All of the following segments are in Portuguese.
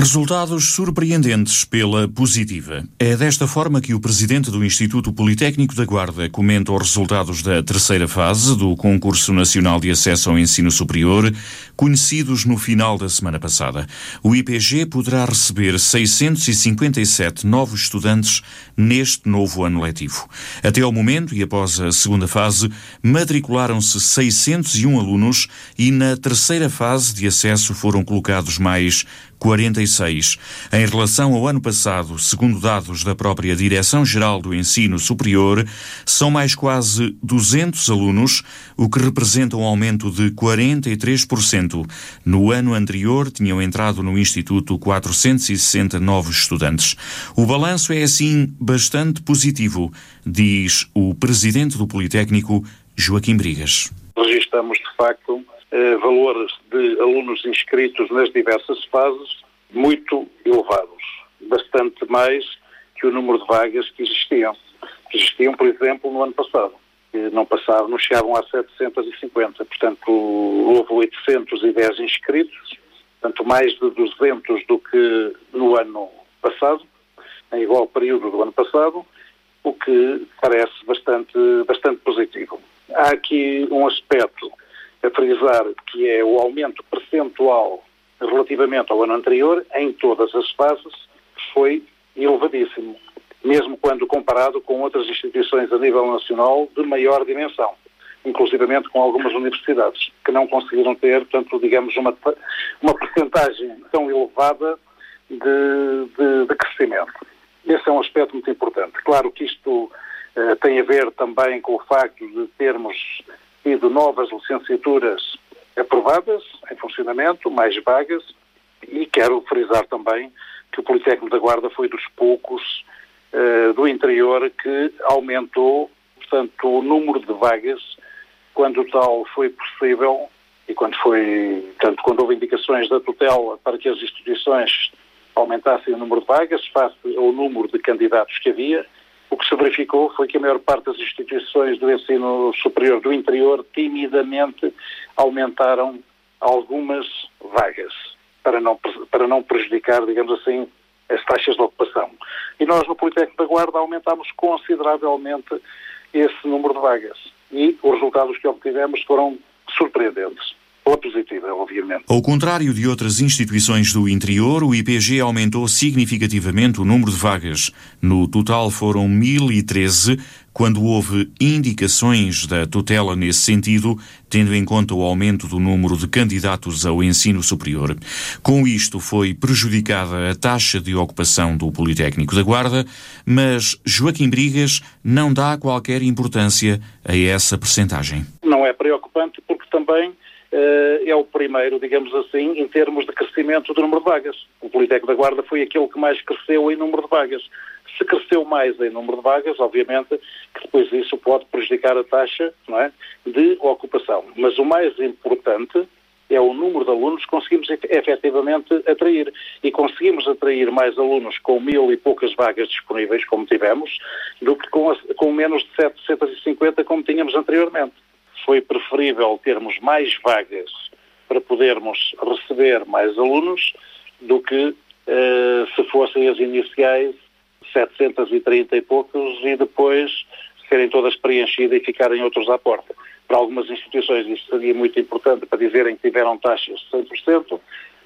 Resultados surpreendentes pela positiva. É desta forma que o presidente do Instituto Politécnico da Guarda comenta os resultados da terceira fase do Concurso Nacional de Acesso ao Ensino Superior, conhecidos no final da semana passada. O IPG poderá receber 657 novos estudantes neste novo ano letivo. Até ao momento e após a segunda fase, matricularam-se 601 alunos e na terceira fase de acesso foram colocados mais 46. Em relação ao ano passado, segundo dados da própria Direção-Geral do Ensino Superior, são mais quase 200 alunos, o que representa um aumento de 43%. No ano anterior, tinham entrado no Instituto 460 novos estudantes. O balanço é, assim, bastante positivo, diz o presidente do Politécnico, Joaquim Brigas. Registramos, de facto, eh, valores de alunos inscritos nas diversas fases muito elevados, bastante mais que o número de vagas que existiam. Que existiam, por exemplo, no ano passado. Não passavam, não chegavam a 750. Portanto, houve 810 inscritos, tanto mais de 200 do que no ano passado, em igual período do ano passado, o que parece bastante, bastante positivo. Há aqui um aspecto a frisar, que é o aumento percentual relativamente ao ano anterior, em todas as fases, foi elevadíssimo, mesmo quando comparado com outras instituições a nível nacional de maior dimensão, inclusivamente com algumas universidades, que não conseguiram ter, portanto, digamos, uma, uma percentagem tão elevada de, de, de crescimento. Esse é um aspecto muito importante. Claro que isto eh, tem a ver também com o facto de termos tido novas licenciaturas aprovadas, em funcionamento, mais vagas, e quero frisar também que o Politécnico da Guarda foi dos poucos uh, do interior que aumentou, portanto, o número de vagas quando tal foi possível e quando foi, tanto quando houve indicações da tutela para que as instituições aumentassem o número de vagas face ao número de candidatos que havia, o que se verificou foi que a maior parte das instituições do ensino superior do interior timidamente aumentaram algumas vagas para não, para não prejudicar, digamos assim, as taxas de ocupação. E nós no Politécnico da Guarda aumentámos consideravelmente esse número de vagas. E os resultados que obtivemos foram surpreendentes pela positiva, obviamente. Ao contrário de outras instituições do interior, o IPG aumentou significativamente o número de vagas. No total foram 1013, quando houve indicações da tutela nesse sentido, tendo em conta o aumento do número de candidatos ao ensino superior. Com isto foi prejudicada a taxa de ocupação do Politécnico da Guarda, mas Joaquim Brigas não dá qualquer importância a essa percentagem. Não é preocupante porque também é o primeiro, digamos assim, em termos de crescimento do número de vagas. O Politécnico da Guarda foi aquele que mais cresceu em número de vagas. Se cresceu mais em número de vagas, obviamente que depois isso pode prejudicar a taxa é, de ocupação. Mas o mais importante é o número de alunos que conseguimos efetivamente atrair. E conseguimos atrair mais alunos com mil e poucas vagas disponíveis, como tivemos, do que com, com menos de 750 como tínhamos anteriormente foi preferível termos mais vagas para podermos receber mais alunos do que uh, se fossem as iniciais 730 e poucos e depois serem todas preenchidas e ficarem outros à porta. Para algumas instituições isso seria muito importante para dizerem que tiveram taxas de 100%,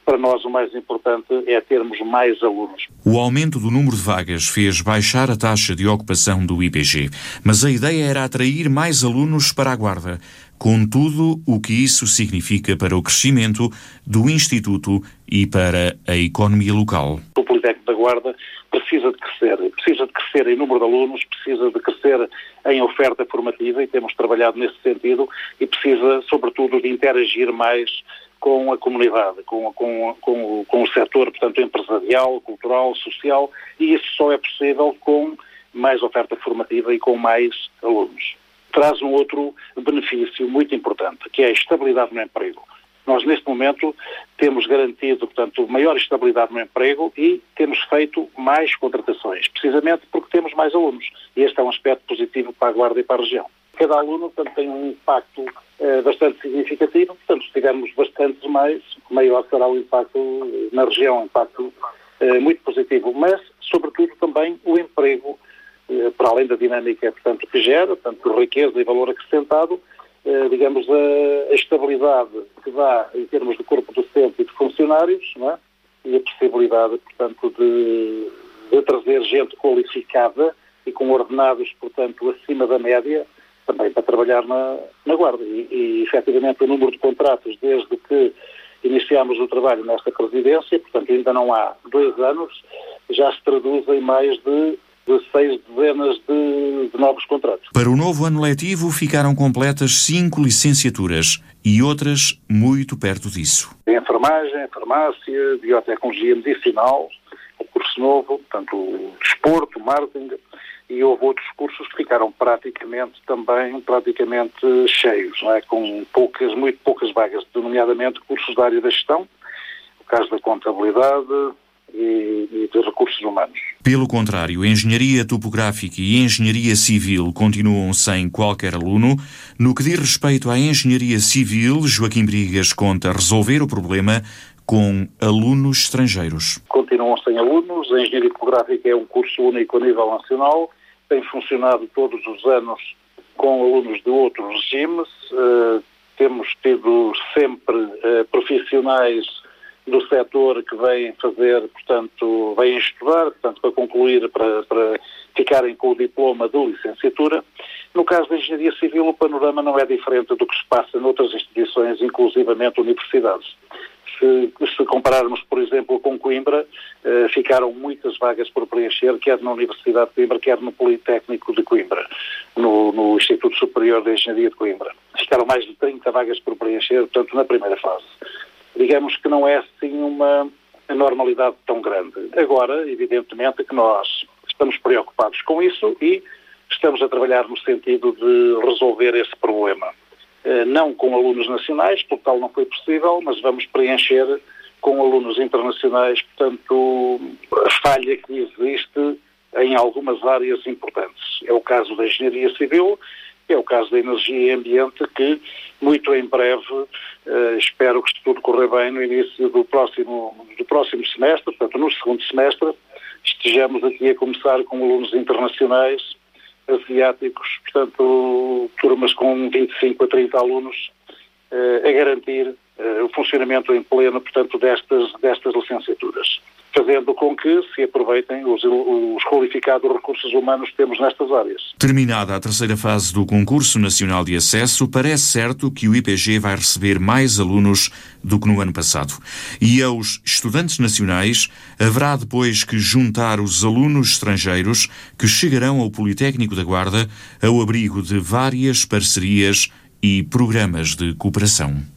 para nós o mais importante é termos mais alunos. O aumento do número de vagas fez baixar a taxa de ocupação do IPG, mas a ideia era atrair mais alunos para a Guarda, com tudo o que isso significa para o crescimento do Instituto e para a economia local. O Politécnico da Guarda precisa de crescer, precisa de crescer em número de alunos, precisa de crescer em oferta formativa e temos trabalhado nesse sentido e precisa, sobretudo, de interagir mais com a comunidade, com, com, com, com o setor, portanto, empresarial, cultural, social, e isso só é possível com mais oferta formativa e com mais alunos. Traz um outro benefício muito importante, que é a estabilidade no emprego. Nós, neste momento, temos garantido, portanto, maior estabilidade no emprego e temos feito mais contratações, precisamente porque temos mais alunos. E este é um aspecto positivo para a Guarda e para a região. Cada aluno, portanto, tem um impacto eh, bastante significativo, portanto, se tivermos bastantes mais, maior será o impacto na região, um impacto eh, muito positivo, mas, sobretudo, também o emprego, eh, para além da dinâmica, portanto, que gera, portanto, riqueza e valor acrescentado, eh, digamos, a, estabilidade que dá em termos de corpo docente e de funcionários, é? e a possibilidade, portanto, de, de trazer gente qualificada e com ordenados, portanto, acima da média, também para trabalhar na, na Guarda. E, e, efetivamente, o número de contratos, desde que iniciámos o trabalho nesta presidência, portanto, ainda não há dois anos, já se traduz em mais de de seis dezenas de, de, novos contratos. Para o novo ano letivo ficaram completas cinco licenciaturas e outras muito perto disso. Em enfermagem, farmácia, biotecnologia medicinal, o curso novo, portanto, o desporto, marketing, e houve outros cursos que ficaram praticamente também praticamente cheios, não é? com poucas, muito poucas vagas, nomeadamente cursos da área da gestão, o caso da contabilidade e, de recursos humanos. Pelo contrário, a engenharia topográfica e a engenharia civil continuam sem qualquer aluno. No que diz respeito à engenharia civil, Joaquim Brigas conta resolver o problema com alunos estrangeiros. Continuam sem alunos, a engenharia topográfica é um curso único a nível nacional, tem funcionado todos os anos com alunos de outros regimes, uh, temos tido sempre uh, profissionais do setor que vêm fazer, portanto, vêm estudar, portanto, para concluir, para, para ficarem com o diploma de licenciatura. No caso da engenharia civil, o panorama não é diferente do que se passa noutras instituições, inclusivamente universidades. Se, se, compararmos, por exemplo, com Coimbra, eh, ficaram muitas vagas por preencher, quer na Universidade de Coimbra, quer no Politécnico de Coimbra, no, no Instituto Superior de Engenharia de Coimbra. Ficaram mais de 30 vagas por preencher, portanto, na primeira fase. Digamos que não é assim uma normalidade tão grande. Agora, evidentemente, que nós estamos preocupados com isso e estamos a trabalhar no sentido de resolver esse problema. Eh, não com alunos nacionais, porque tal não foi possível, mas vamos preencher com alunos internacionais, portanto, a falha que existe em algumas áreas importantes. É o caso da engenharia civil, é o caso da energia e ambiente, que muito em breve, eh, espero que tudo correr bem no início do próximo, do próximo semestre, portanto, no segundo semestre, estejamos aqui a começar com alunos internacionais asiáticos, portanto, turmas com 25 a 30 alunos, eh, a garantir eh, o funcionamento em pleno, portanto, destas, destas licenciaturas fazendo com que se aproveitem os, os, qualificados recursos humanos que temos nestas áreas. Terminada a terceira fase do Concurso Nacional de Acesso, parece certo que o IPG vai receber mais alunos do que no ano passado. E aos estudantes nacionais haverá depois que juntar os alunos estrangeiros que chegarão ao Politécnico da Guarda ao abrigo de várias parcerias e programas de cooperação.